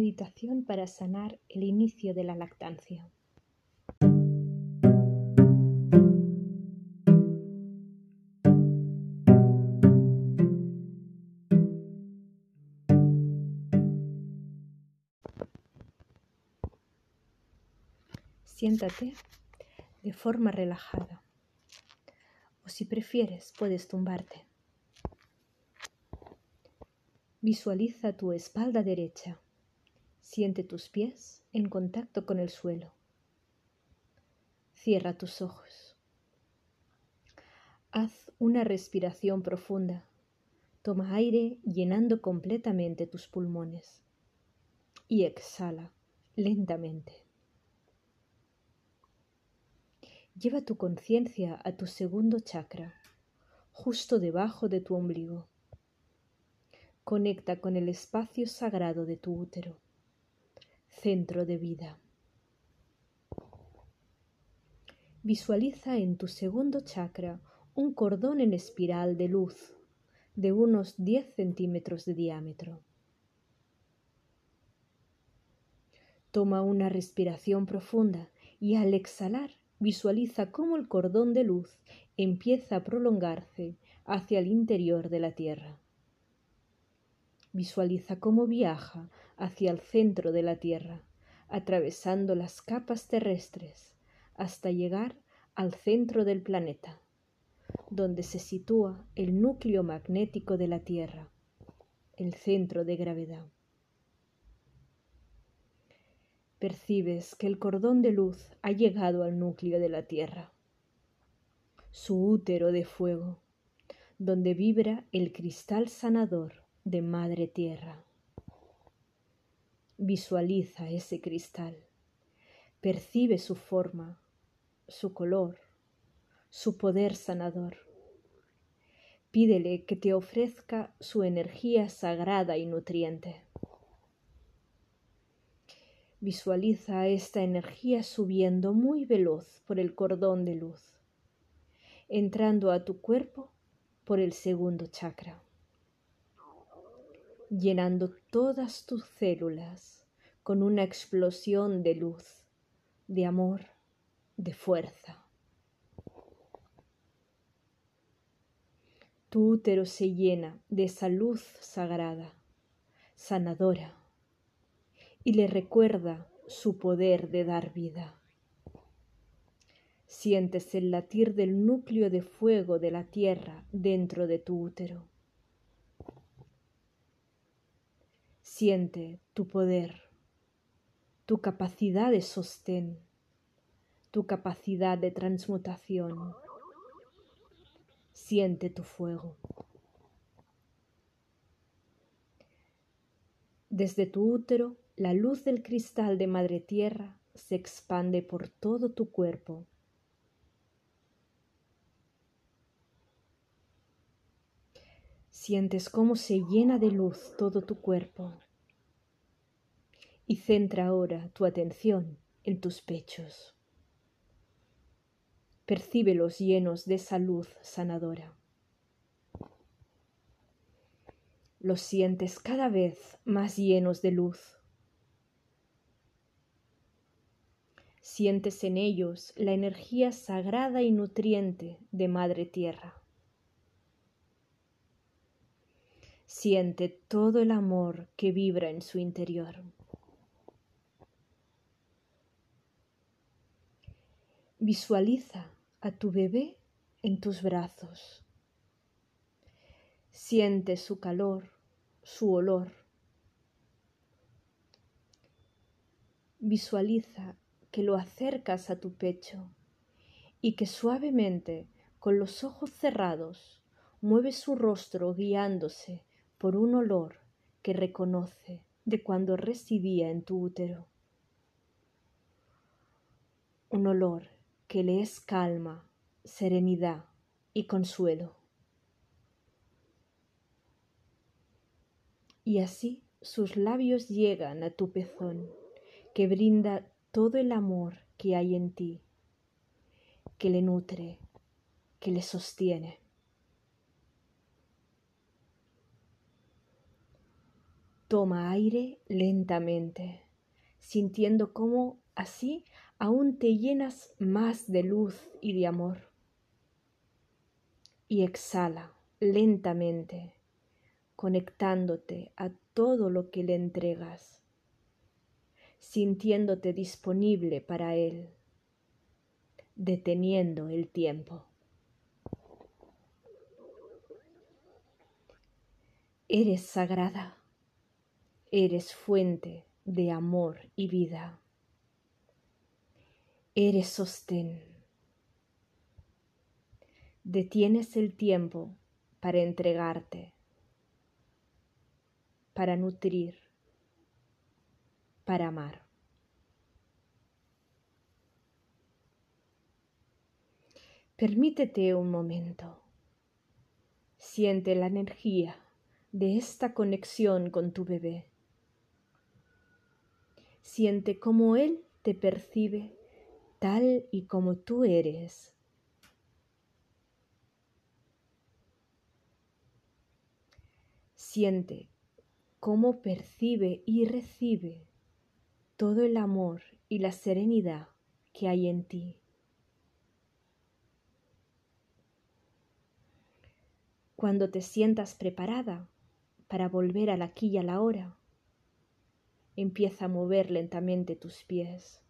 Meditación para sanar el inicio de la lactancia. Siéntate de forma relajada o si prefieres puedes tumbarte. Visualiza tu espalda derecha. Siente tus pies en contacto con el suelo. Cierra tus ojos. Haz una respiración profunda. Toma aire llenando completamente tus pulmones. Y exhala lentamente. Lleva tu conciencia a tu segundo chakra, justo debajo de tu ombligo. Conecta con el espacio sagrado de tu útero, centro de vida. Visualiza en tu segundo chakra un cordón en espiral de luz de unos 10 centímetros de diámetro. Toma una respiración profunda y al exhalar visualiza cómo el cordón de luz empieza a prolongarse hacia el interior de la Tierra. Visualiza cómo viaja hacia el centro de la Tierra, atravesando las capas terrestres hasta llegar al centro del planeta, donde se sitúa el núcleo magnético de la Tierra, el centro de gravedad. Percibes que el cordón de luz ha llegado al núcleo de la Tierra, su útero de fuego, donde vibra el cristal sanador de Madre Tierra. Visualiza ese cristal, percibe su forma, su color, su poder sanador. Pídele que te ofrezca su energía sagrada y nutriente. Visualiza esta energía subiendo muy veloz por el cordón de luz, entrando a tu cuerpo por el segundo chakra llenando todas tus células con una explosión de luz, de amor, de fuerza. Tu útero se llena de esa luz sagrada, sanadora, y le recuerda su poder de dar vida. Sientes el latir del núcleo de fuego de la tierra dentro de tu útero Siente tu poder, tu capacidad de sostén, tu capacidad de transmutación. Siente tu fuego. Desde tu útero, la luz del cristal de Madre Tierra se expande por todo tu cuerpo. Sientes cómo se llena de luz todo tu cuerpo y centra ahora tu atención en tus pechos. Percíbelos llenos de esa luz sanadora. Los sientes cada vez más llenos de luz. Sientes en ellos la energía sagrada y nutriente de Madre Tierra. Siente todo el amor que vibra en su interior. Visualiza a tu bebé en tus brazos. Siente su calor, su olor. Visualiza que lo acercas a tu pecho y que suavemente, con los ojos cerrados, mueve su rostro guiándose por un olor que reconoce de cuando residía en tu útero. Un olor que le es calma, serenidad y consuelo. Y así sus labios llegan a tu pezón, que brinda todo el amor que hay en ti, que le nutre, que le sostiene. Toma aire lentamente, sintiendo cómo así aún te llenas más de luz y de amor. Y exhala lentamente, conectándote a todo lo que le entregas, sintiéndote disponible para él, deteniendo el tiempo. Eres sagrada Eres fuente de amor y vida. Eres sostén. Detienes el tiempo para entregarte, para nutrir, para amar. Permítete un momento. Siente la energía de esta conexión con tu bebé. Siente cómo Él te percibe tal y como tú eres. Siente cómo percibe y recibe todo el amor y la serenidad que hay en ti. Cuando te sientas preparada para volver al aquí y a la hora, Empieza a mover lentamente tus pies.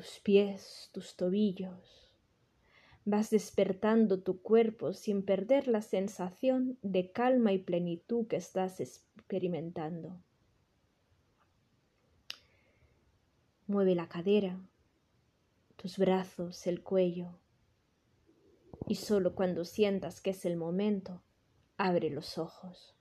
Tus pies, tus tobillos. Vas despertando tu cuerpo sin perder la sensación de calma y plenitud que estás experimentando. Mueve la cadera, tus brazos, el cuello. Y solo cuando sientas que es el momento, abre los ojos.